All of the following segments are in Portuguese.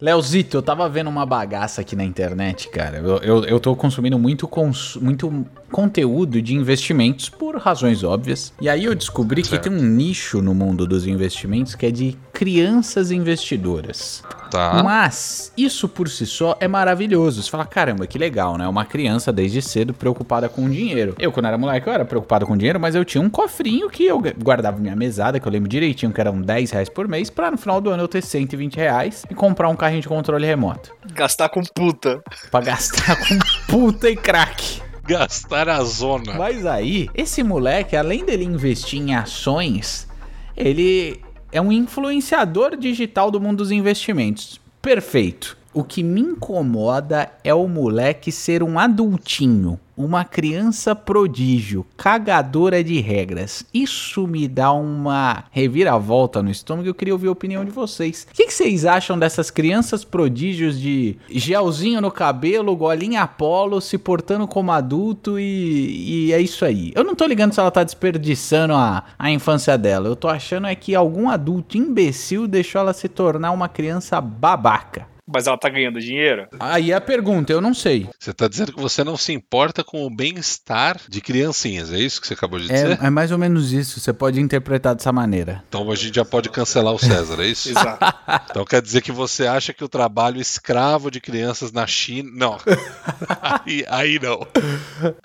Leozito, eu tava vendo uma bagaça aqui na internet, cara. Eu, eu, eu tô consumindo muito, cons muito conteúdo de investimentos por razões óbvias. E aí eu descobri certo. que tem um nicho no mundo dos investimentos que é de crianças investidoras. Tá. Mas isso por si só é maravilhoso. Você fala, caramba, que legal, né? Uma criança desde cedo preocupada com dinheiro. Eu, quando era moleque, eu era preocupado com dinheiro, mas eu tinha um cofrinho que eu guardava minha mesada, que eu lembro direitinho que eram 10 reais por mês, pra no final do ano eu ter 120 reais e comprar um carrinho de controle remoto. Gastar com puta. Pra gastar com puta e crack gastar a zona. Mas aí, esse moleque, além dele investir em ações, ele é um influenciador digital do mundo dos investimentos. Perfeito. O que me incomoda é o moleque ser um adultinho, uma criança prodígio, cagadora de regras. Isso me dá uma reviravolta no estômago e eu queria ouvir a opinião de vocês. O que, que, vocês acham dessas crianças prodígios de gelzinho no cabelo, golinha Apolo, se portando como adulto e, e, é isso aí? Eu não tô ligando se ela tá desperdiçando a, a infância dela. Eu tô achando é que algum adulto imbecil deixou ela se tornar uma criança babaca mas ela tá ganhando dinheiro? Aí é a pergunta, eu não sei. Você tá dizendo que você não se importa com o bem-estar de criancinhas, é isso que você acabou de é, dizer? É mais ou menos isso, você pode interpretar dessa maneira. Então a gente já pode cancelar o César, é isso? Exato. Então quer dizer que você acha que o trabalho escravo de crianças na China. Não. aí, aí não.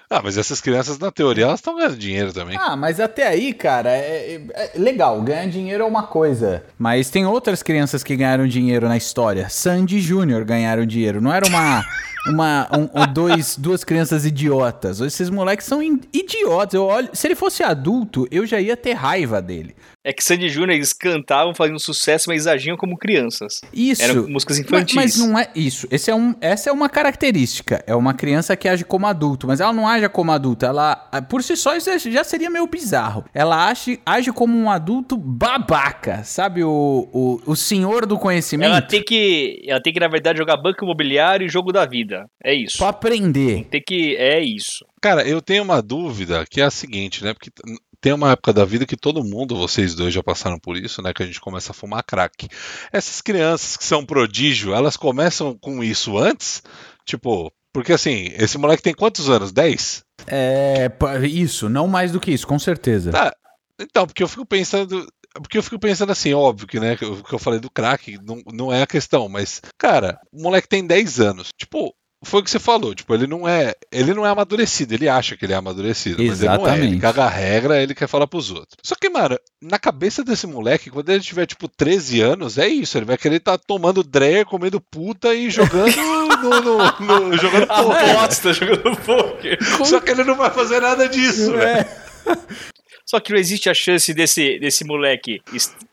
Ah, mas essas crianças, na teoria, elas estão ganhando dinheiro também. Ah, mas até aí, cara, é, é, é legal, ganhar dinheiro é uma coisa. Mas tem outras crianças que ganharam dinheiro na história. Sandy Sandy Júnior ganharam dinheiro. Não era uma. Uma um, dois, duas crianças idiotas. Esses moleques são idiotas. Eu olho, se ele fosse adulto, eu já ia ter raiva dele. É que Sandy Júnior eles cantavam, faziam sucesso, mas agiam como crianças. Isso. Eram músicas infantis. Mas, mas, não é isso. Esse é um, essa é uma característica. É uma criança que age como adulto, mas ela não age como adulto. Ela, por si só, isso já seria meio bizarro. Ela age, age como um adulto babaca, sabe? O, o, o senhor do conhecimento. Ela tem que, ela tem que na verdade jogar banco imobiliário e jogo da vida. É isso. Pra aprender. Tem que, é isso. Cara, eu tenho uma dúvida que é a seguinte, né? Porque tem uma época da vida que todo mundo, vocês dois já passaram por isso, né? Que a gente começa a fumar crack. Essas crianças que são prodígio, elas começam com isso antes? Tipo, porque assim, esse moleque tem quantos anos? 10? É, isso, não mais do que isso, com certeza. Tá. Então, porque eu fico pensando, porque eu fico pensando assim, óbvio que, né, o que eu falei do crack não, não é a questão, mas, cara, o moleque tem 10 anos. Tipo, foi o que você falou, tipo, ele não é, ele não é amadurecido, ele acha que ele é amadurecido, Exatamente. mas ele não é, ele caga a regra, ele quer falar pros outros. Só que, mano, na cabeça desse moleque, quando ele tiver, tipo, 13 anos, é isso, ele vai querer estar tá tomando dreyer, comendo puta e jogando no, no, no jogando poker. jogando poker. Só que ele não vai fazer nada disso, é. velho. Só que não existe a chance desse, desse moleque.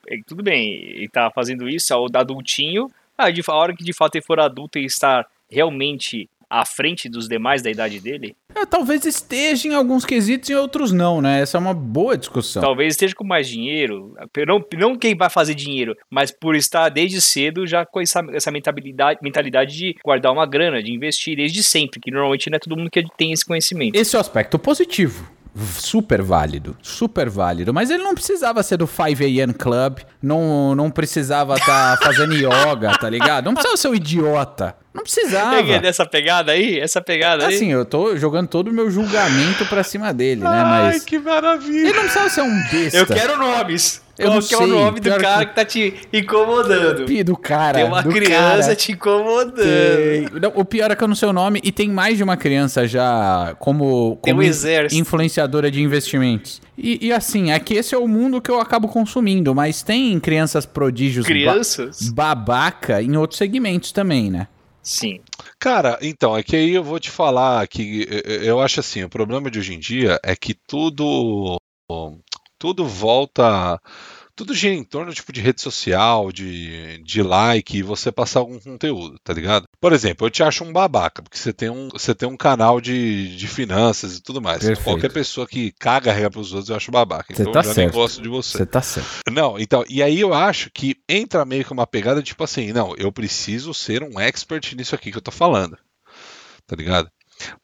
É, tudo bem, ele tá fazendo isso ao adultinho. Ah, de, a hora que de fato ele for adulto e estar realmente à frente dos demais da idade dele? É, talvez esteja em alguns quesitos e outros não, né? Essa é uma boa discussão. Talvez esteja com mais dinheiro, não, não quem vai fazer dinheiro, mas por estar desde cedo já com essa, essa mentalidade, mentalidade de guardar uma grana, de investir desde sempre, que normalmente não é todo mundo que tem esse conhecimento. Esse é o aspecto positivo super válido, super válido. Mas ele não precisava ser do 5 AM Club, não, não precisava estar tá fazendo yoga, tá ligado? Não precisava ser um idiota. Não precisava. Peguei dessa pegada aí? Essa pegada aí? Assim, eu tô jogando todo o meu julgamento pra cima dele, né? Mas. Ai, que maravilha. Ele não precisava ser um besta. Eu quero nomes. Eu Qual não que é o nome do cara que... que tá te incomodando? Do cara. Tem uma criança cara. te incomodando. Tem... Não, o pior é que eu não sei o nome e tem mais de uma criança já como, como um influenciadora de investimentos. E, e, assim, é que esse é o mundo que eu acabo consumindo, mas tem crianças prodígios crianças? Ba babaca em outros segmentos também, né? Sim. Cara, então, é que aí eu vou te falar que eu acho assim, o problema de hoje em dia é que tudo tudo volta tudo gira em torno tipo de rede social, de, de like e você passar algum conteúdo, tá ligado? Por exemplo, eu te acho um babaca, porque você tem um, você tem um canal de, de finanças e tudo mais. Perfeito. Qualquer pessoa que caga a regra pros outros, eu acho babaca. Você então tá eu já certo. nem gosto de você. Você tá certo. Não, então, e aí eu acho que entra meio que uma pegada tipo assim, não, eu preciso ser um expert nisso aqui que eu tô falando. Tá ligado?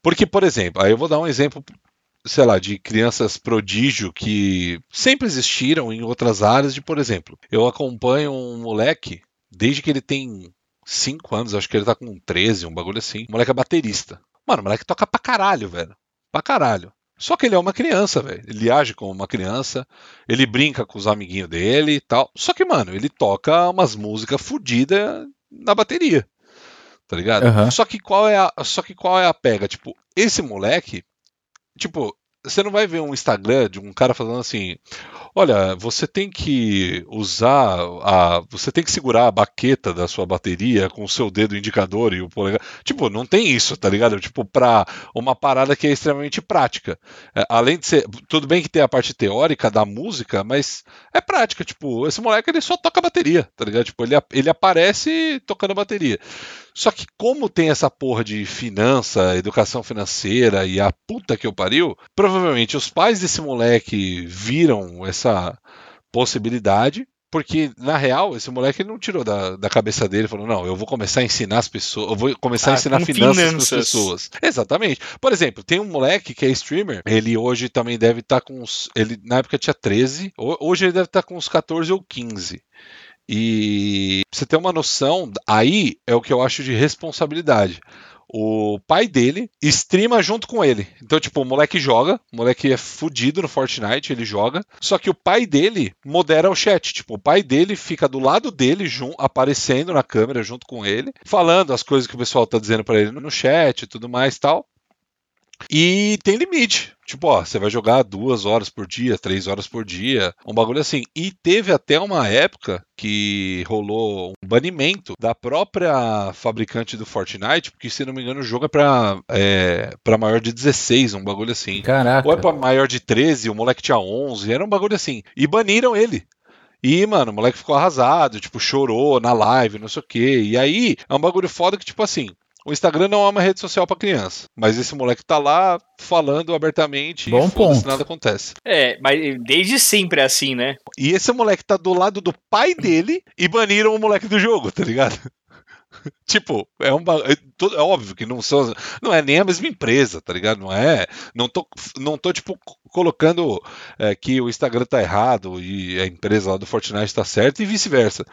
Porque, por exemplo, aí eu vou dar um exemplo sei lá, de crianças prodígio que sempre existiram em outras áreas, de por exemplo, eu acompanho um moleque desde que ele tem 5 anos, acho que ele tá com 13, um bagulho assim. O moleque é baterista. Mano, o moleque toca pra caralho, velho. Pra caralho. Só que ele é uma criança, velho. Ele age como uma criança, ele brinca com os amiguinhos dele e tal. Só que, mano, ele toca umas músicas fodidas na bateria. Tá ligado? Aham. Só que qual é a, só que qual é a pega? Tipo, esse moleque, tipo, você não vai ver um Instagram de um cara falando assim: "Olha, você tem que usar a, você tem que segurar a baqueta da sua bateria com o seu dedo indicador e o polegar". Tipo, não tem isso, tá ligado? Tipo, pra uma parada que é extremamente prática. É, além de ser, tudo bem que tem a parte teórica da música, mas é prática, tipo, esse moleque ele só toca bateria, tá ligado? Tipo, ele, ele aparece tocando bateria. Só que como tem essa porra de finança, educação financeira e a puta que eu pariu, provavelmente os pais desse moleque viram essa possibilidade, porque na real esse moleque ele não tirou da, da cabeça dele falou, não, eu vou começar a ensinar as pessoas, eu vou começar a Ah, ensinar com finanças para as finanças. pessoas. Exatamente. Por exemplo, tem um moleque que é streamer, ele hoje também deve estar com uns, ele na época tinha 13, ho- hoje ele deve estar com uns 14 ou 15. E você ter uma noção, aí é o que eu acho de responsabilidade. O pai dele streama junto com ele. Então, tipo, o moleque joga, o moleque é fudido no Fortnite, ele joga. Só que o pai dele modera o chat. Tipo, o pai dele fica do lado dele, aparecendo na câmera junto com ele, falando as coisas que o pessoal tá dizendo pra ele no chat e tudo mais tal. E tem limite. Tipo, ó, você vai jogar duas horas por dia, três horas por dia, um bagulho assim. E teve até uma época que rolou um banimento da própria fabricante do Fortnite, porque se não me engano o jogo é pra, é, pra maior de 16, um bagulho assim. Caraca. Ou é pra maior de 13, o moleque tinha 11, era um bagulho assim. E baniram ele. E, mano, o moleque ficou arrasado, tipo, chorou na live, não sei o quê. E aí, é um bagulho foda que, tipo assim, o Instagram não é uma rede social pra criança. Mas esse moleque tá lá falando abertamente Bom e ponto. nada acontece. É, mas desde sempre é assim, né? E esse moleque tá do lado do pai dele e baniram o moleque do jogo, tá ligado? tipo, é um ba- é, é óbvio que não são não é nem a mesma empresa, tá ligado? Não é, não tô não tô tipo co- colocando é, que o Instagram tá errado e a empresa lá do Fortnite tá certa e vice-versa.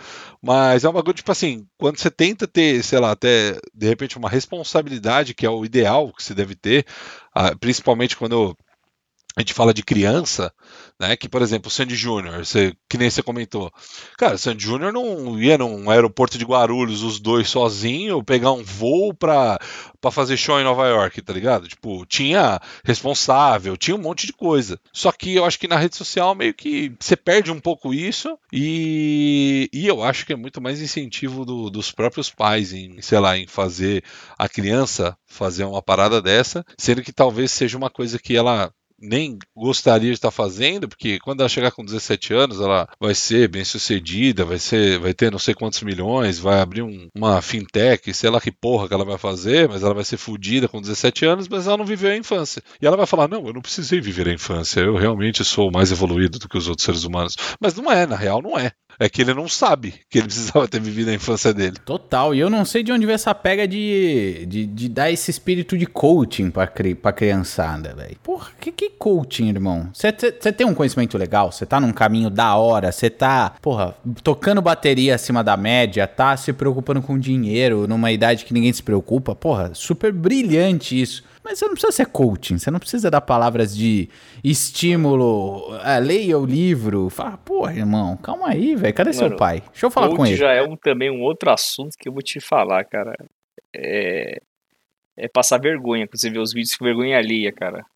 Mas é um bagulho tipo assim, quando você tenta ter, sei lá, até de repente uma responsabilidade que é o ideal que se deve ter, ah, principalmente quando a gente fala de criança, né? Que, por exemplo, o Sandy Júnior, que nem você comentou. Cara, o Sandy Júnior não ia num aeroporto de Guarulhos, os dois sozinhos, pegar um voo pra, pra fazer show em Nova York, tá ligado? Tipo, tinha responsável, tinha um monte de coisa. Só que eu acho que na rede social meio que você perde um pouco isso e, e eu acho que é muito mais incentivo do- dos próprios pais em, sei lá, em fazer a criança fazer uma parada dessa, sendo que talvez seja uma coisa que ela nem gostaria de estar fazendo, porque quando ela chegar com 17 anos, ela vai ser bem sucedida, vai ser, vai ter não sei quantos milhões, vai abrir um- uma fintech, sei lá que porra que ela vai fazer, mas ela vai ser fodida com 17 anos, mas ela não viveu a infância. E ela vai falar: "Não, eu não precisei viver a infância, eu realmente sou mais evoluído do que os outros seres humanos". Mas não é, na real não é. É que ele não sabe que ele precisava ter vivido a infância dele. Total, e eu não sei de onde veio essa pega de, de, de dar esse espírito de coaching pra, cri, pra criançada, velho. Porra, que, que coaching, irmão? Você tem um conhecimento legal, você tá num caminho da hora, você tá, porra, tocando bateria acima da média, tá se preocupando com dinheiro numa idade que ninguém se preocupa, porra, super brilhante isso. Mas você não precisa ser coaching, você não precisa dar palavras de estímulo, é, leia o livro, fala, porra, irmão, calma aí, velho, cadê seu Mano, pai? Deixa eu falar com ele. já é um, também um outro assunto que eu vou te falar, cara. É, é passar vergonha quando você vê os vídeos com vergonha alheia, cara.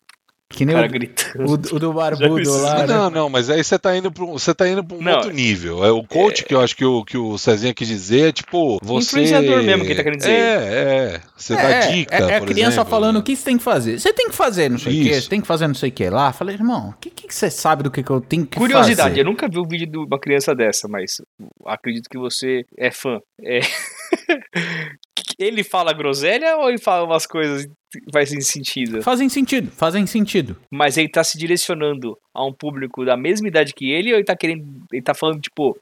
Que O nem cara o, gritando. o, o do barbudo lá, né? Não, não, mas aí você tá indo para um, você tá indo pra um Não, outro nível. É o coach que eu acho que o que o Cezinha quis dizer, é tipo, você Influenciador mesmo que ele tá querendo dizer. É, é, você dá É, dica, é, é a por criança exemplo. falando o que você tem que fazer. Você tem que fazer não sei o que, Isso. você tem que fazer não sei o que lá. Falei, irmão, o que, que você sabe do que, que eu tenho que Curiosidade, fazer? eu nunca vi um vídeo de uma criança dessa, mas acredito que você é fã. É... ele fala groselha ou ele fala umas coisas que fazem sentido? Fazem sentido, fazem sentido. Mas ele tá se direcionando a um público da mesma idade que ele ou ele tá querendo. Ele tá falando, tipo,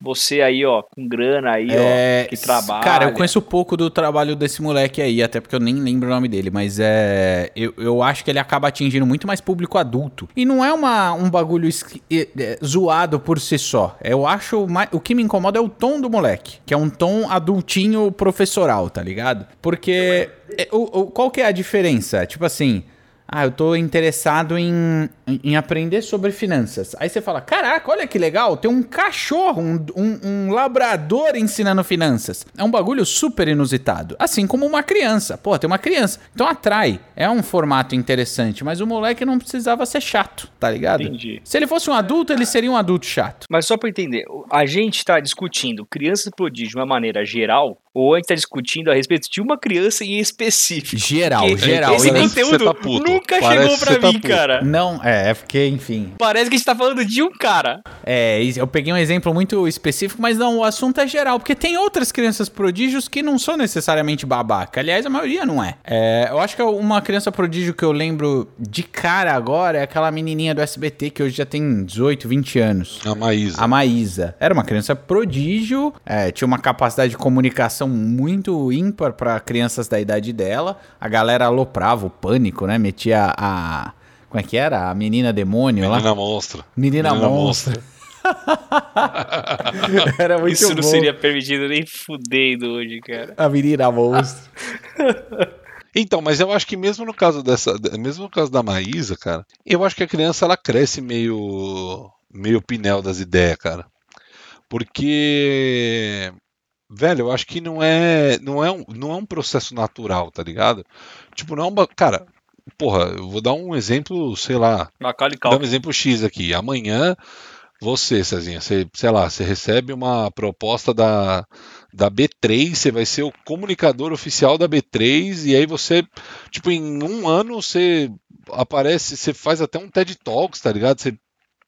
você aí, ó, com grana aí, É, ó, que trabalha. Cara, eu conheço pouco do trabalho desse moleque aí, até porque eu nem lembro o nome dele, mas é. Eu, eu acho que ele acaba atingindo muito mais público adulto. E não é uma, um bagulho esqui- é, zoado por si só. Eu acho. mais- o que me incomoda é o tom do moleque, que é um tom adultinho professoral, tá ligado? Porque. é, o, o- qual que é a diferença? Tipo assim. Ah, eu tô interessado em, em- aprender sobre finanças. Aí você fala: Caraca, olha que legal, tem um cachorro, um, um- um labrador ensinando finanças. É um bagulho super inusitado. Assim como uma criança. Pô, tem uma criança. Então atrai. É um formato interessante, mas o moleque não precisava ser chato, tá ligado? Entendi. Se ele fosse um adulto, ele seria um adulto chato. Mas só pra entender, a gente tá discutindo crianças prodígio de uma maneira geral, ou a gente tá discutindo a respeito de uma criança em específico? Geral, Porque geral. Esse conteúdo tá nunca Parece chegou pra tá mim, puto. cara. Não, é, é porque, enfim. Parece que a gente tá falando de um cara. É, eu peguei um exemplo muito específico, mas não, o assunto é geral, porque tem outras crianças prodígios que não são necessariamente babaca. Aliás, a maioria não é. É, eu acho que uma criança prodígio que eu lembro de cara agora é aquela menininha do SBT que hoje já tem 18, 20 anos. A Maísa. A Maísa. Era uma criança prodígio, é, tinha uma capacidade de comunicação muito ímpar para crianças da idade dela. A galera aloprava o pânico, né? Metia a. Como é que era? A menina demônio lá. Menina monstro. Menina, monstro. Era muito Isso não bom. seria permitido nem fudendo hoje, cara. A menina monstro. Então, mas eu acho que mesmo no caso dessa, mesmo no caso da Maísa, cara, eu acho que a criança ela cresce meio meio pinel das ideias, cara. Porque velho, eu acho que não é não é um, não é um processo natural, tá ligado? Tipo, não é uma, cara, porra, eu vou dar um exemplo, sei lá, dar um exemplo X aqui. Amanhã, você, Cezinha, você, sei lá, você recebe uma proposta da, da B3, você vai ser o comunicador oficial da B3, e aí você, tipo, em um ano você aparece, você faz até um TED Talks, tá ligado? Você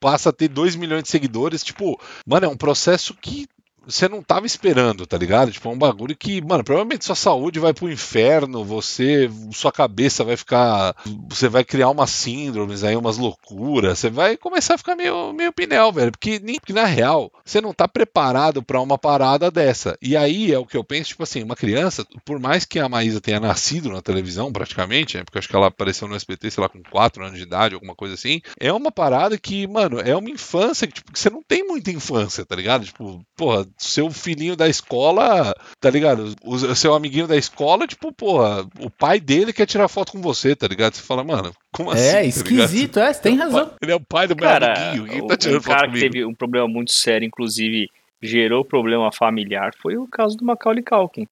passa a ter 2 milhões de seguidores, tipo, mano, é um processo que você não tava esperando, tá ligado? Tipo, é um bagulho que, mano, provavelmente sua saúde vai pro inferno, você, sua cabeça vai ficar, você vai criar umas síndromes aí, umas loucuras, você vai começar a ficar meio, meio pinel, velho, porque, porque na real, você não tá preparado pra uma parada dessa. E aí é o que eu penso, tipo assim, uma criança, por mais que a Maísa tenha nascido na televisão, praticamente, né, porque acho que ela apareceu no SBT, sei lá, com 4 anos de idade, alguma coisa assim, é uma parada que, mano, é uma infância que, tipo, que você não tem muita infância, tá ligado? Tipo, porra, seu filhinho da escola, tá ligado? O, o seu amiguinho da escola, tipo, porra, o pai dele quer tirar foto com você, tá ligado? Você fala, mano, como assim? É, tá esquisito, é, você tem ligado? razão. Ele é o pai do meu Cara, amiguinho, quem o- tá tirando um foto cara que comigo? teve um problema muito sério, inclusive gerou problema familiar, foi o caso do Macaulay Culkin.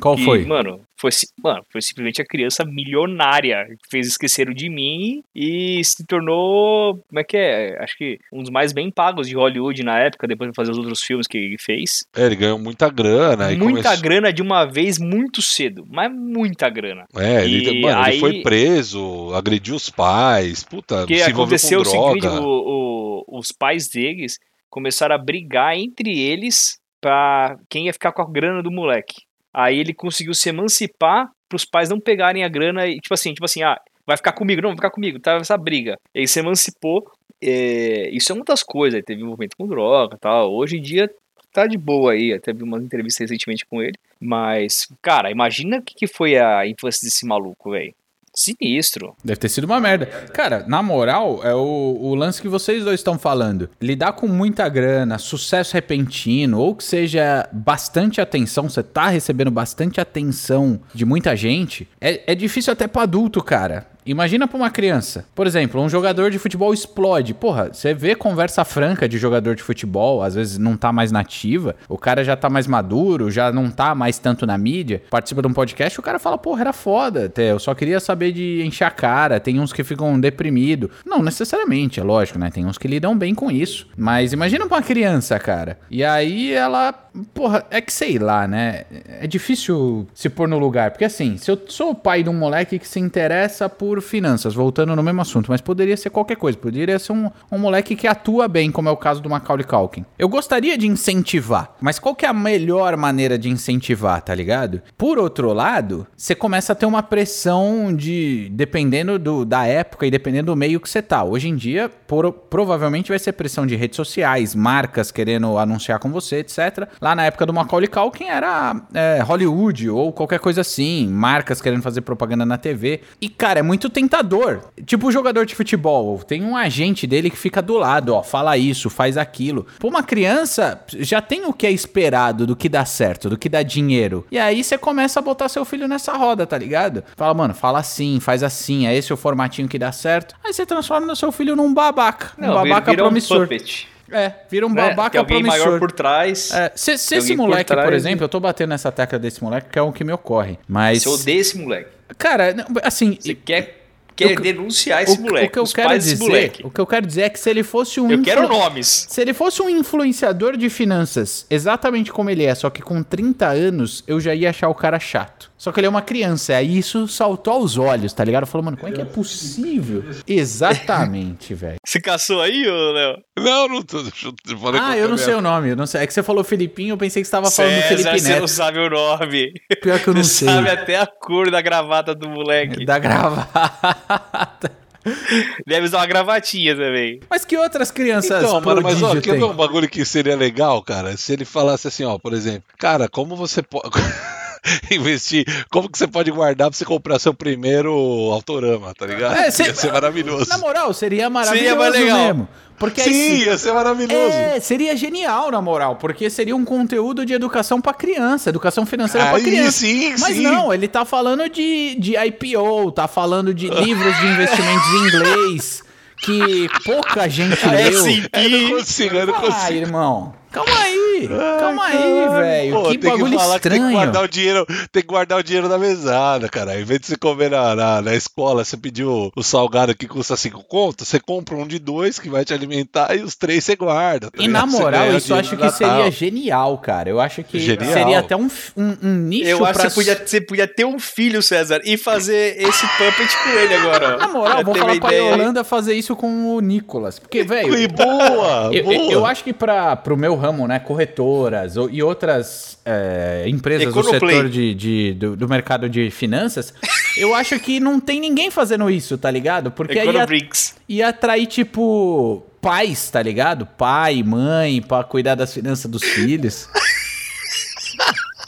Qual que, foi? Mano foi, mano, foi simplesmente a criança milionária que fez Esqueceram de Mim e se tornou, como é que é? Acho que um dos mais bem pagos de Hollywood na época, depois de fazer os outros filmes que ele fez. É, ele ganhou muita grana. muita começou- grana de uma vez, muito cedo, mas muita grana. É, ele, E mano, ele aí- foi preso, agrediu os pais, puta, Porque se envolveu aconteceu com o seguinte, droga. o- o- os pais deles começaram a brigar entre eles pra quem ia ficar com a grana do moleque. Aí ele conseguiu se emancipar pros pais não pegarem a grana e, tipo assim, tipo assim, ah, vai ficar comigo, não, vai ficar comigo, tá essa briga. Ele se emancipou, é, isso é uma das coisas, ele teve envolvimento com droga tal. Hoje em dia tá de boa aí, até vi uma entrevista recentemente com ele. Mas, cara, imagina o que, que foi a infância desse maluco, velho. Sinistro. Deve ter sido uma merda. Cara, na moral, é o, o lance que vocês dois estão falando. Lidar com muita grana, sucesso repentino, ou que seja bastante atenção, você tá recebendo bastante atenção de muita gente, é, é difícil até pra adulto, cara. Imagina pra uma criança. Por exemplo, um jogador de futebol explode. Porra, você vê conversa franca de jogador de futebol, às vezes não tá mais nativa, o cara já tá mais maduro, já não tá mais tanto na mídia, participa de um podcast, o cara fala, porra, era foda, até, eu só queria saber de encher a cara, tem uns que ficam deprimidos. Não necessariamente, é lógico, né? Tem uns que lidam bem com isso. Mas imagina pra uma criança, cara. E aí ela, porra, é que sei lá, né? É difícil se pôr no lugar, porque assim, se eu sou o pai de um moleque que se interessa por por finanças, voltando no mesmo assunto, mas poderia ser qualquer coisa. Poderia ser um, um moleque que atua bem, como é o caso do Macaulay Culkin. Eu gostaria de incentivar, mas qual que é a melhor maneira de incentivar, tá ligado? Por outro lado, você começa a ter uma pressão de, dependendo do, da época e dependendo do meio que você tá. Hoje em dia, por, provavelmente vai ser pressão de redes sociais, marcas querendo anunciar com você, etc. Lá na época do Macaulay Culkin era é, Hollywood ou qualquer coisa assim, marcas querendo fazer propaganda na TV. E, cara, é muito tentador. Tipo o jogador de futebol, tem um agente dele que fica do lado, ó, fala isso, faz aquilo. Pô, uma criança já tem o que é esperado do que dá certo, do que dá dinheiro. E aí você começa a botar seu filho nessa roda, tá ligado? Fala, mano, fala assim, faz assim, é esse o formatinho que dá certo. Aí você transforma o seu filho num babaca. Um Não, babaca vira um promissor. puppet. É, vira um né? babaca Tem alguém promissor. maior por trás. É, se se esse por moleque, por, trás, exemplo, né? eu tô batendo nessa tecla desse moleque, que é o que me ocorre. Mas. Você odeia esse moleque. Cara, assim. Você quer, quer denunciar esse o, moleque. o que eu quero dizer, o que eu quero dizer é que se ele fosse um Eu quero influ- nomes. se ele fosse um influenciador de finanças, exatamente como ele é, só que com 30 anos, eu já ia achar o cara chato. Só que ele é uma criança, aí isso saltou aos olhos, tá ligado? Falou, mano, como é que é possível? Exatamente, velho. Você caçou aí, ô Léo? Não, não tô. deixa eu- falei Ah, eu não sei o nome, eu não sei. É que você falou Filipinho, eu pensei que você tava falando César, Felipe você não Neto. sabe o nome. Pior que eu não Você sei. sabe até a cor da gravata do moleque. Da gravata. Deve usar uma gravatinha também. Mas que outras crianças Então, mano, mas ó, ver tem? um bagulho que seria legal, cara? Se ele falasse assim, ó, por exemplo, cara, como você pode investir, como que você pode guardar pra você comprar seu primeiro autorama, tá ligado? É, Ia ser maravilhoso. Na moral, seria maravilhoso Seria mais legal. mesmo. Porque aí Sim, se- ia ser maravilhoso. É, seria genial, na moral, porque seria um conteúdo de educação pra criança, educação financeira pra Aí criança. sim, Mas sim. não, ele tá falando de, de IPO, tá falando de livros de investimentos em inglês que pouca gente É leu. sim. Eu não consigo, eu não Ah, consigo. irmão, calma aí, calma aí, velho. Que bagulho falar que tem que estranho. guardar o dinheiro, tem que guardar o dinheiro na mesada, cara. Em vez de você comer na, na, na escola, você pediu o salgado que custa 5 contos, você compra um de dois que vai te alimentar e os três você guarda. tá E na moral, isso eu acho que Natal. seria genial, cara. Eu acho que Genial. seria até um, um, um nicho Eu acho pra... que você podia, você podia ter um filho, César, e fazer esse puppet com ele agora. ó. Na moral, vou falar pra? Yolanda fazer isso com o Nicolas. Porque, velho. Boa, Eu, boa. eu- eu acho que para pro meu ramo, né, corretoras ou- e outras é, empresas do Econoplay. setor de, de- do, do mercado de finanças, eu acho que não tem ninguém fazendo isso, tá ligado? Porque aí ia, ia atrair, tipo, pais, tá ligado? Pai, mãe, pra cuidar das finanças dos filhos.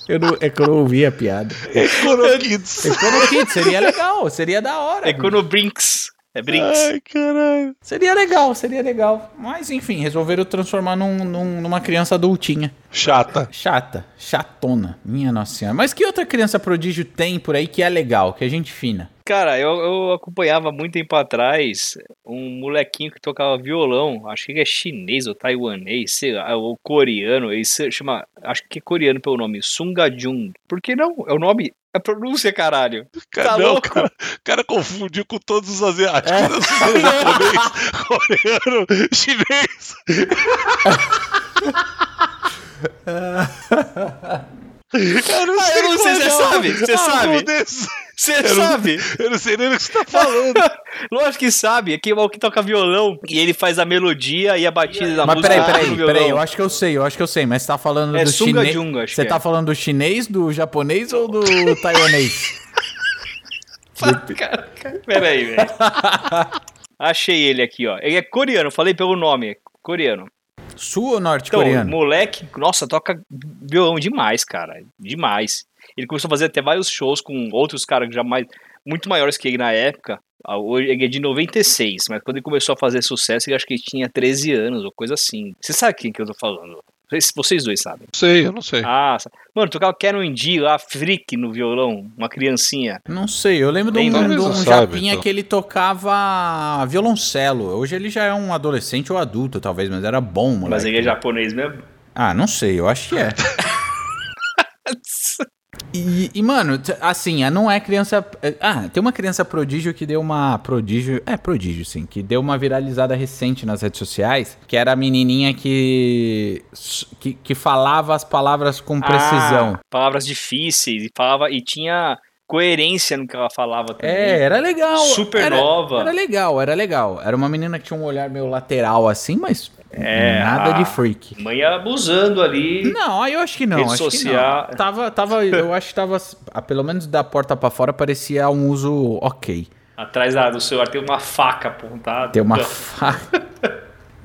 Eu não, é que eu não ouvi a piada. Econokids. Econokit, seria legal, seria da hora. Econobrinks. É Brinks. Ai, caralho. Seria legal, seria legal. Mas enfim, resolveram transformar num, num- numa criança adultinha. Chata. Chata, chatona, minha nossa senhora. Mas que outra criança prodígio tem por aí que é legal, que é gente fina? Cara, eu, eu acompanhava muito tempo atrás um molequinho que tocava violão, acho que é chinês ou taiwanês, sei lá, ou coreano, ele se chama, acho que é coreano pelo nome, Sunga Jung. Por que não? É o nome, é a pronúncia, caralho. Cara, Tá não, louco? cara, o cara confundiu com todos os asiáticos. É. Japonês, coreano, chinês. Eu não Ah, eu não sei, você é. sabe, você Ah, sabe. Você Eu não- sabe? Eu não sei nem o que você tá falando. Lógico que sabe, aqui é o que toca violão e ele faz a melodia e a batida da mas música peraí, no peraí, violão. peraí, eu acho que eu sei, eu acho que eu sei, mas você tá falando É do chinês. Você que tá é. falando do chinês, do japonês ou do taiwanês? Cara, cara, Peraí, velho. Achei ele aqui, ó. Ele é coreano, falei pelo nome, é coreano. Sul ou Então, norte-coreano? moleque, nossa, toca violão demais, cara. Demais. Ele começou a fazer até vários shows com outros caras já mais, muito maiores que ele na época. Ah, Hoje ele é de 96, mas quando ele começou a fazer sucesso, ele acho que ele tinha 13 anos ou coisa assim. Você sabe quem que eu tô falando? Vocês- Vocês dois sabem. Sei, eu não sei. Ah, mano, tocava Canon D lá, Freak no violão, uma criancinha. Não sei, eu lembro de um, de um japinha então. que ele tocava violoncelo. Hoje ele já é um adolescente ou adulto, talvez, mas era bom, moleque. Mas ele é japonês mesmo? Ah, não sei, eu acho que é. E, e, mano, assim, ah, não é criança. é- Ah, tem uma criança prodígio que deu uma. Prodígio. É, prodígio, sim. Que deu uma viralizada recente nas redes sociais. Que era a menininha que. que, que falava as palavras com precisão. Ah, palavras difíceis e falava e tinha coerência no que ela falava também. É, era legal. Super era, nova. Era legal, era legal. Era uma menina que tinha um olhar meio lateral assim, mas É, nada de freak. Mãe abusando ali. Não, aí eu acho que não. Rede acho social. que não. Tava, tava, eu acho que tava, pelo menos da porta pra fora parecia um uso ok. Atrás da- do celular tem uma faca apontada. Tem uma faca.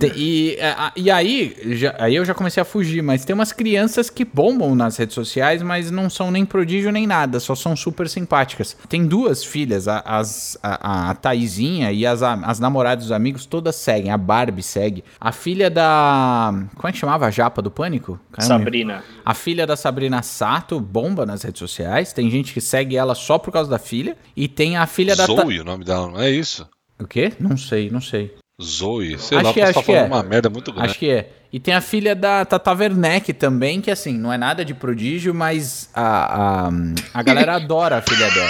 Tem- E, é, a- e aí, já- aí eu já comecei a fugir, mas tem umas crianças que bombam nas redes sociais, mas não são nem prodígio nem nada, só são super simpáticas. Tem duas filhas, a, as, a, a Taizinha e as, a- as namoradas dos amigos, todas seguem. A Barbie segue. A filha da. Como é que chamava a japa do Pânico? Caramba, Sabrina. a filha da Sabrina Sato bomba nas redes sociais. Tem gente que segue ela só por causa da filha. E tem a filha da. Ta- Zoe, o nome dela, não é isso? O quê? Não sei, não sei. Zoe, sei Acho lá, que é, posso acho que falando é. uma merda muito grande. Acho que é. E tem a filha da Tata Werneck também, que assim, não é nada de prodígio, mas a, a, a galera adora a filha dela.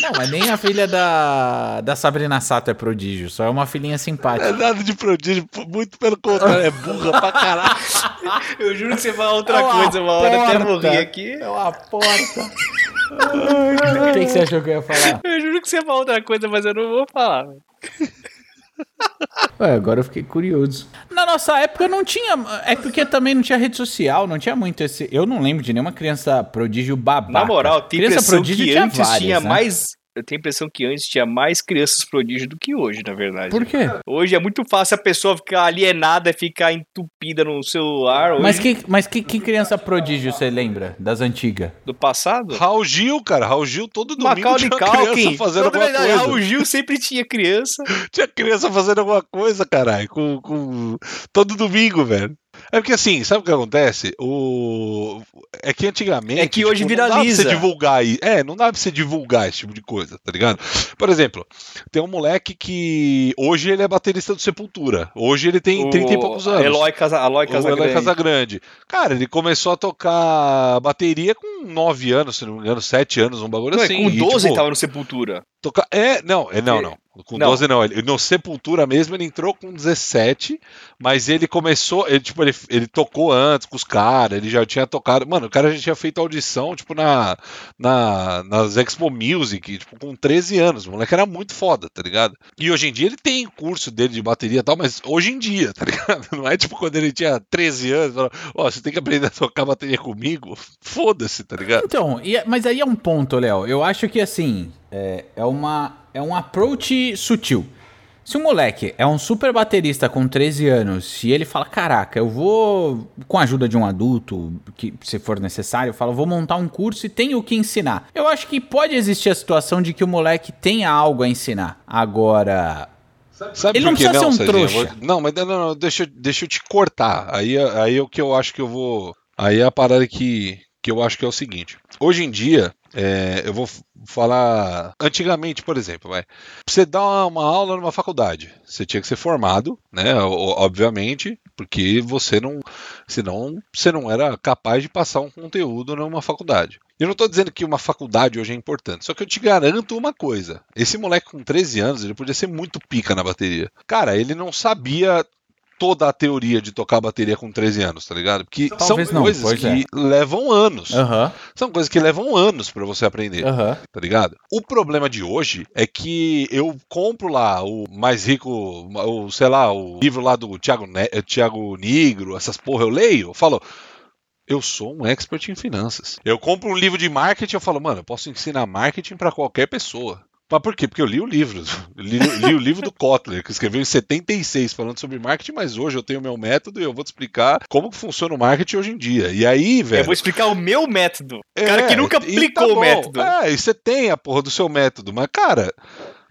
Não, mas nem a filha da, da Sabrina Sato é prodígio, só é uma filhinha É simpática. nada de prodígio, muito pelo contrário, é burra pra caralho. Eu juro que você fala outra É uma coisa, uma hora até porta. morri aqui. É uma porta. O que, que você achou que eu ia falar? Eu juro que você fala outra coisa, mas eu não vou falar. Ué, agora eu fiquei curioso. Na nossa época não tinha. É porque também não tinha rede social, não tinha muito esse. Eu não lembro de nenhuma criança prodígio babaca. Na moral, tem criança impressão que tinha antes várias, tinha né? mais. Eu tenho a impressão que antes tinha mais crianças prodígio do que hoje, na verdade. Por quê? Hoje é muito fácil a pessoa ficar alienada, ficar entupida no celular. Hoje, Mas, que, mas que, que criança prodígio você lembra das antigas? do passado? Raul Gil, cara, Raul Gil todo domingo Macaulay tinha uma criança fazendo Na alguma verdade, coisa. Raul Gil sempre tinha criança. Tinha criança fazendo alguma coisa, caralho, com, com... todo domingo, velho. É porque assim, sabe o que acontece? O... É que antigamente. tipo, É que hoje Não dá pra viraliza. você divulgar aí. É, não dá pra você divulgar esse tipo de coisa, tá ligado? Por exemplo, tem um moleque que. Hoje ele é baterista do Sepultura. Hoje ele tem 30 e poucos anos. Eloy, Casa, Aloy O Eloy Casagrande. Casagrande. Cara, ele começou a tocar bateria com 9 anos, se não me engano, 7 anos, um bagulho Não, é, assim. com E, 12 ele tipo, tava no Sepultura. Tocar... É, não, é, não, não. Com Não. 12 não. Ele, no Sepultura mesmo ele entrou com 17, mas ele começou, ele, tipo, ele, ele tocou antes com os caras, ele já tinha tocado. Mano, o cara já tinha feito audição, tipo, na, na, nas Expo Music, tipo, com 13 anos. O moleque era muito foda, tá ligado? E hoje em dia ele tem curso dele de bateria e tal, mas hoje em dia, tá ligado? Não é tipo quando ele tinha 13 anos, falou, ó, você tem que aprender a tocar bateria comigo. Foda-se, tá ligado? Então, e- mas aí é um ponto, Léo. Eu acho que assim, é, é, uma, é um approach sutil. Se um moleque é um super baterista com 13 anos e ele fala, caraca, eu vou, com a ajuda de um adulto, que se for necessário, eu falo, vou montar um curso e tenho o que ensinar. Eu acho que pode existir a situação de que o moleque tenha algo a ensinar. Agora, Sabe Ele não por que precisa ser um trouxa. Não, mas não, não, deixa, eu- deixa eu te cortar. Aí, aí é o que eu acho que eu vou. Aí é a parada que, que eu acho que é o seguinte. Hoje em dia, é, eu vou falar. Antigamente, por exemplo, vai. Você dar uma, aula numa faculdade, você tinha que ser formado, né? Obviamente, porque você não. Senão você não era capaz de passar um conteúdo numa faculdade. Eu não estou dizendo que uma faculdade hoje é importante, só que eu te garanto uma coisa: esse moleque com 13 anos, ele podia ser muito pica na bateria. Cara, ele não sabia toda a teoria de tocar bateria com 13 anos, tá ligado? Porque Talvez são não, coisas que é. levam anos. aham, São coisas que levam anos pra você aprender aham. tá ligado? O problema de hoje é que eu compro lá o mais rico, o, sei lá, o livro lá do Thiago, ne eh, Thiago Negro, essas porra, eu leio, eu falo. Eu sou um expert em finanças. Eu compro um livro de marketing, eu falo, mano, eu posso ensinar marketing pra qualquer pessoa. Mas por quê? Porque eu li o livro. Li, li o livro do Kotler, que escreveu em 76 falando sobre marketing, mas hoje eu tenho o meu método e eu vou te explicar como funciona o marketing hoje em dia. E aí, velho. Eu vou explicar o meu método. É, cara que nunca e aplicou tá o método. É, e você tem a porra do seu método, mas, cara,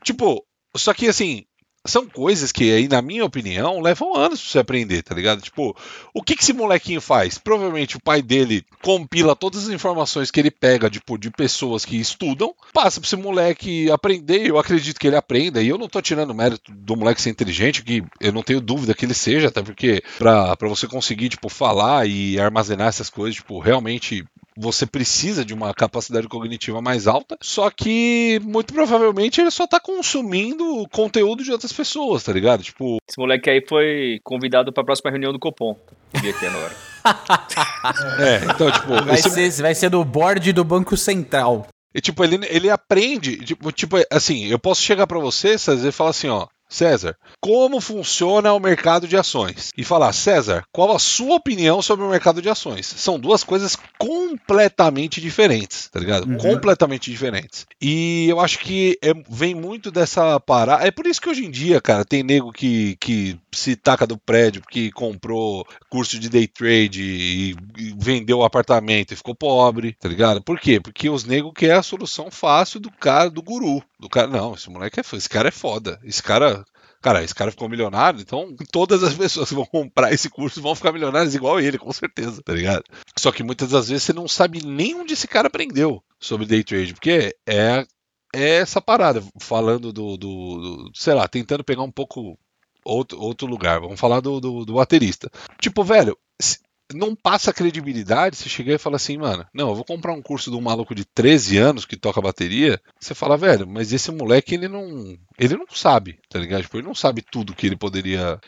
tipo, só que assim, são coisas que aí, na minha opinião, levam anos pra você aprender, tá ligado? Tipo, o que que esse molequinho faz? Provavelmente o pai dele compila todas as informações que ele pega, tipo, de pessoas que estudam, passa pra esse moleque aprender, eu acredito que ele aprenda, e eu não tô tirando mérito do moleque ser inteligente, que eu não tenho dúvida que ele seja, até porque pra você conseguir, tipo, falar e armazenar essas coisas, tipo, realmente você precisa de uma capacidade cognitiva mais alta, só que muito provavelmente ele só tá consumindo conteúdo de outras pessoas, tá ligado? Tipo, Esse moleque aí foi convidado pra próxima reunião do Copom. Dia aqui agora. é, então, tipo, Vai, esse, ser, vai ser do board do Banco Central. E, tipo, ele, ele aprende. Tipo, tipo, assim, eu posso chegar para você, César, e falar assim, ó. César, como funciona o mercado de ações? E falar, César, qual a sua opinião sobre o mercado de ações? São duas coisas completamente diferentes, tá ligado? Uhum. Completamente diferentes. E eu acho que é- vem muito dessa parada. É por isso que hoje em dia, cara, tem nego que, que se taca do prédio porque comprou curso de day trade e, e vendeu o apartamento e ficou pobre, tá ligado? Por quê? Porque os negros querem a solução fácil do cara, do guru. Do cara, não, esse moleque é esse cara é foda. Esse cara. Cara, esse cara ficou milionário, então todas as pessoas que vão comprar esse curso vão ficar milionárias igual ele, com certeza, tá ligado? Só que muitas das vezes você não sabe nem onde esse cara aprendeu sobre day trade, porque é, é essa parada, falando do, do, do- sei lá, tentando pegar um pouco outro, outro lugar, vamos falar do, do, do baterista. Tipo, velho, não passa credibilidade se chegar e falar assim, mano, não, eu vou comprar um curso de um maluco de 13 anos que toca bateria. Você fala, velho, mas esse moleque ele não. Ele não sabe, tá ligado? Tipo, ele não sabe tudo que ele poderia.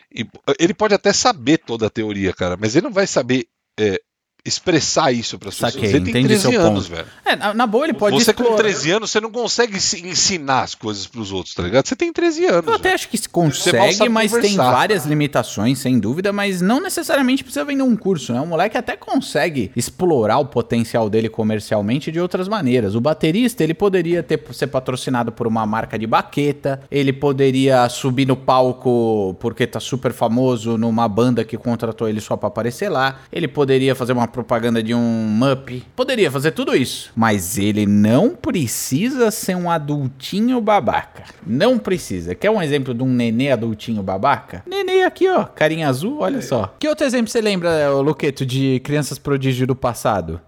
Ele pode até saber toda a teoria, cara, mas ele não vai saber é, expressar isso para pessoas. Saquei, Você tem entendi 13 seu anos, ponto. velho. É, na, na boa ele pode você com explorar- 13 anos, você não consegue se- ensinar as coisas pros outros, tá ligado? Você tem 13 anos. Eu até velho. acho que se consegue, mas tem várias limitações, sem dúvida, mas não necessariamente precisa vender um curso, né? O moleque até consegue explorar o potencial dele comercialmente de outras maneiras. O baterista, ele poderia ter, ser patrocinado por uma marca de baqueta, ele poderia subir no palco porque tá super famoso numa banda que contratou ele só pra aparecer lá, ele poderia fazer uma propaganda de um MUP, poderia fazer tudo isso, mas ele não precisa ser um adultinho babaca. Não precisa. Quer um exemplo de um nenê adultinho babaca? Nenê aqui, ó, carinha azul, olha só. Que outro exemplo você lembra, Luqueto, de crianças prodígio do passado?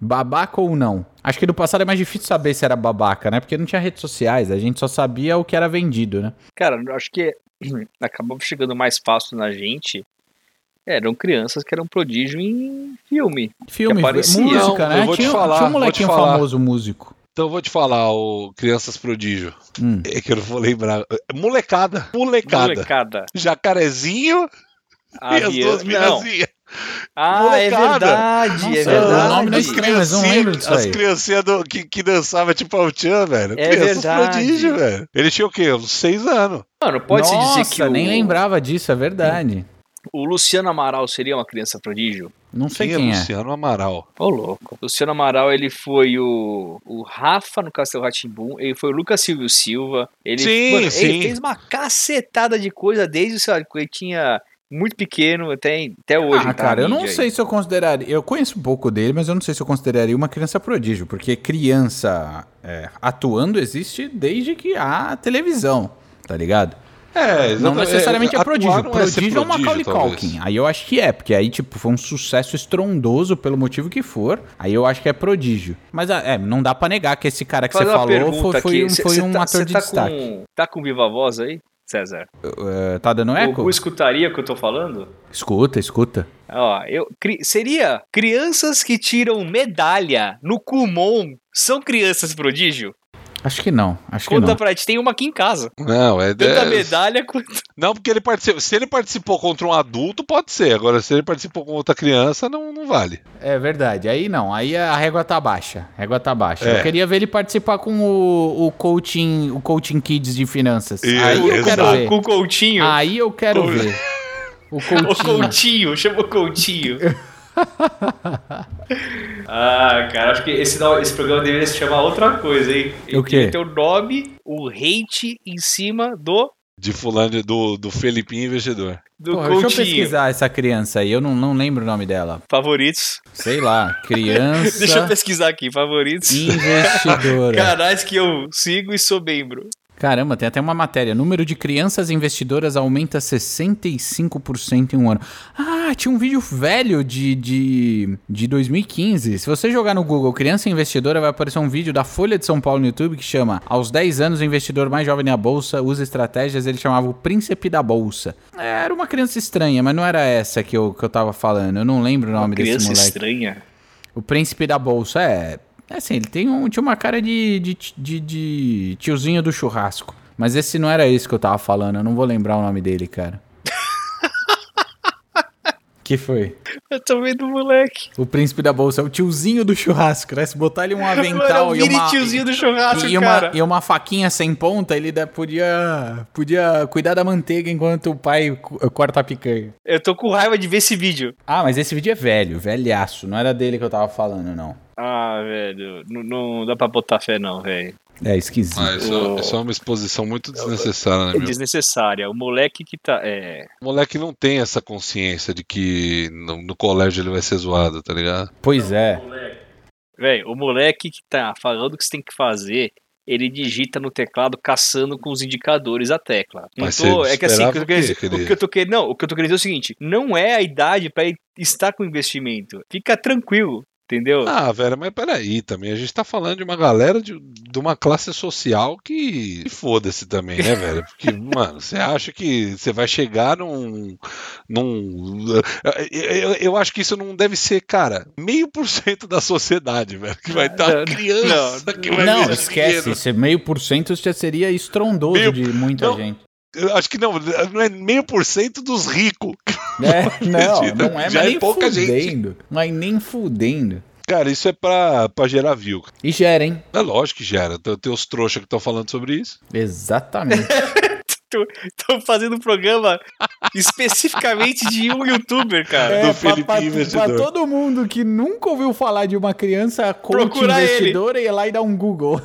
Babaca ou não? Acho que do passado é mais difícil saber se era babaca, né? Porque não tinha redes sociais, a gente só sabia o que era vendido, né? Cara, eu acho que acabou chegando mais fácil na gente. Eram crianças que eram prodígio em filme. Filme, música, né? eu vou te tinha, falar, tinha um vou te molequinho falar. famoso músico. Então eu vou te falar, o Crianças Prodígio. Hum. É que eu não vou lembrar. Molecada. Molecada. Molecada. Jacarezinho e as duas Não. minazinhas. Ah, é Molecada. verdade, é Nossa, verdade. o nome não é estranho, mas não lembro disso As criancinhas do- que, que dançavam tipo ao Tchan, velho. É Crianças verdade. Prodígio, velho. Ele tinha o quê? Uns seis anos. Mano, pode-se Nossa, dizer que o, nem lembrava disso, é verdade. O Luciano Amaral seria uma criança prodígio? Não sei Quem é quem é. Luciano Amaral? Ô, louco. Luciano Amaral, ele foi o, o Rafa no Castelo Ratimbum, ele foi o Lucas Silvio Silva. Ele, Sim, mano, sim. ele fez uma cacetada de coisa desde, lá, quando ele tinha muito pequeno até, até hoje. Ah, tá cara, eu não aí. sei se eu consideraria. Eu conheço um pouco dele, mas eu não sei se eu consideraria uma criança prodígio, porque criança é, atuando existe desde que há televisão, tá ligado? É, Não necessariamente é, atuar prodígio. não é Prodígio é o Macaulay. Culkin. Aí eu acho que é, porque aí, tipo, foi um sucesso estrondoso pelo motivo que for. Aí eu acho que é prodígio. Mas ah, é, não dá pra negar que esse cara que Fazer você falou foi, foi um, foi um tá- ator de tá destaque. Com, tá com viva voz aí, César? Uh, tá dando O eco? Gu escutaria o que eu tô falando? Escuta, escuta. Ó, eu, cri- seria crianças que tiram medalha no Kumon são crianças prodígio? Acho que não, acho que Conta não. pra gente, tem uma aqui em casa. Não, é. Tanto a é- medalha quanto. Não, porque ele participou. Se ele participou contra um adulto, pode ser. Agora, se ele participou com outra criança, não, não vale. É verdade. Aí não, aí a régua tá baixa. A régua tá baixa. É. Eu queria ver ele participar com o, o coaching, o coaching kids de finanças. Isso, aí eu quero ver. Com o Coutinho. Aí eu quero O- ver. O o coaching. Coutinho, chama o Coutinho. ah, cara, acho que esse, esse programa deveria se chamar outra coisa, hein? Ele O quê? ter o nome, o hate em cima do, De fulano do, do Felipinho investidor. do Porra, deixa eu pesquisar essa criança aí. Eu não, não lembro o nome dela. Favoritos. Sei lá. Criança Deixa eu pesquisar aqui, favoritos. investidora. Canais que eu sigo e sou membro. Caramba, tem até uma matéria. Número de crianças investidoras aumenta 65% em um ano. Ah, tinha um vídeo velho de, de, de 2015. Se você jogar no Google criança investidora, vai aparecer um vídeo da Folha de São Paulo no YouTube que chama Aos 10 anos, o investidor mais jovem na Bolsa usa estratégias. Ele chamava o Príncipe da Bolsa. É, Era uma criança estranha, mas não era essa que eu, que eu tava falando. Eu não lembro o nome desse Criança moleque. estranha. O príncipe da bolsa é. É assim, ele tem um, tinha uma cara de, de, de, de tiozinho do churrasco. Mas esse não era esse que eu tava falando, eu não vou lembrar o nome dele, cara. Que foi? Eu tô vendo o moleque. O príncipe da bolsa é o tiozinho do churrasco, né? Se botar ele um avental Mano, é e uma... tiozinho do churrasco, e uma, cara. e uma faquinha sem ponta, ele da- podia, podia cuidar da manteiga enquanto o pai co- corta a picanha. Eu tô com raiva de ver esse vídeo. Ah, mas esse vídeo é velho, velhaço. Não era dele que eu tava falando, não. Ah, velho. Não, não dá pra botar fé, não, velho. É esquisito. Ah, isso, O- isso é uma exposição muito desnecessária, né, É desnecessária. O moleque que tá. É. O moleque não tem essa consciência de que no, no colégio ele vai ser zoado, tá ligado? Pois é. Velho, o moleque que tá falando o que você tem que fazer, ele digita no teclado caçando com os indicadores a tecla. Não Mas tô- você é que assim, o que eu tô querendo que ele- o que eu tô querendo, não, o que eu tô querendo dizer é o seguinte, não é a idade pra ele estar com investimento. Fica tranquilo, entendeu? Ah, velho, mas peraí também. A gente tá falando de uma galera de, de uma classe social que. Foda-se também, né, velho? Porque, mano, você acha que você vai chegar num. num. Eu, eu- acho que isso não deve ser, cara, meio por cento da sociedade, velho. Que vai estar Não, criança que vai Não, esquece. dinheiro. Esse meio por cento já seria estrondoso Meio- de muita não. gente. Eu acho que não, não é meio por cento dos ricos. É, não, não é, Já mas é nem pouca gente. fudendo. Mas nem fudendo. Cara, isso é pra, pra gerar view. E gera, hein? É lógico que gera. Tem, tem os trouxas que estão falando sobre isso. Exatamente. Tô, tô fazendo um programa especificamente de um youtuber, cara. É, do pra, Felipe pra- Investidor. pra todo mundo que nunca ouviu falar de uma criança coach Procura ele. investidora, ir lá e dar um Google.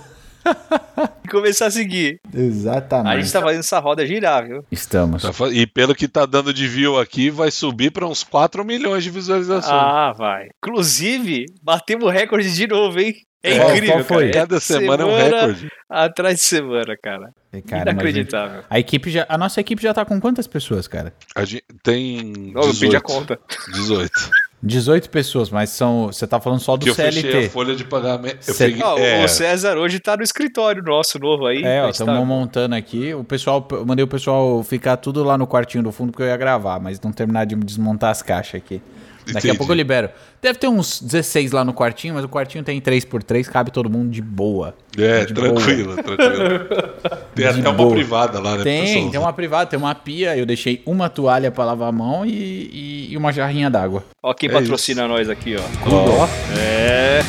E começar a seguir. A Exatamente. gente tá fazendo essa roda girar, viu? Estamos. Tá E pelo que tá dando de view aqui, vai subir pra uns 4 milhões de visualizações. Ah, vai. Inclusive, batemos recorde de novo, hein? É Qual- incrível, qual foi? cara. Cada semana é um recorde. Atrás de semana, cara. É, cara, Inacreditável. a equipe já, a nossa equipe já tá com quantas pessoas, cara? A gente tem Ó, eu pedi a 18. conta. 18. 18 pessoas, mas são, você tá falando só do Que eu fechei a CLT. folha de pagamento. Cê- peguei- Ó, é, O César hoje tá no escritório nosso novo aí. É, ó, Mas tá- estamos montando aqui. O pessoal, eu mandei o pessoal ficar tudo lá no quartinho do fundo porque eu ia gravar, mas não terminar de desmontar as caixas aqui. Daqui a Entendi. pouco eu libero. Deve ter uns 16 lá no quartinho, mas o quartinho tem 3x3, cabe todo mundo de boa. é de tranquilo, tranquilo. Tem De até uma boa. privada lá, né? Tem, tem uma privada, tem uma pia. Eu deixei uma toalha pra lavar a mão e, e- e uma jarrinha d'água. Ó, quem É patrocina nós aqui, ó. Ó. É.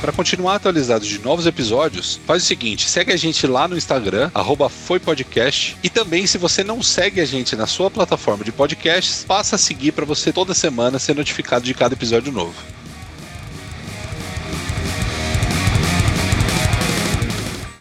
Para continuar atualizado de novos episódios, faz o seguinte: segue a gente lá no Instagram, foipodcast. E também, se você não segue a gente na sua plataforma de podcasts, passa a seguir para você toda semana ser notificado de cada episódio novo.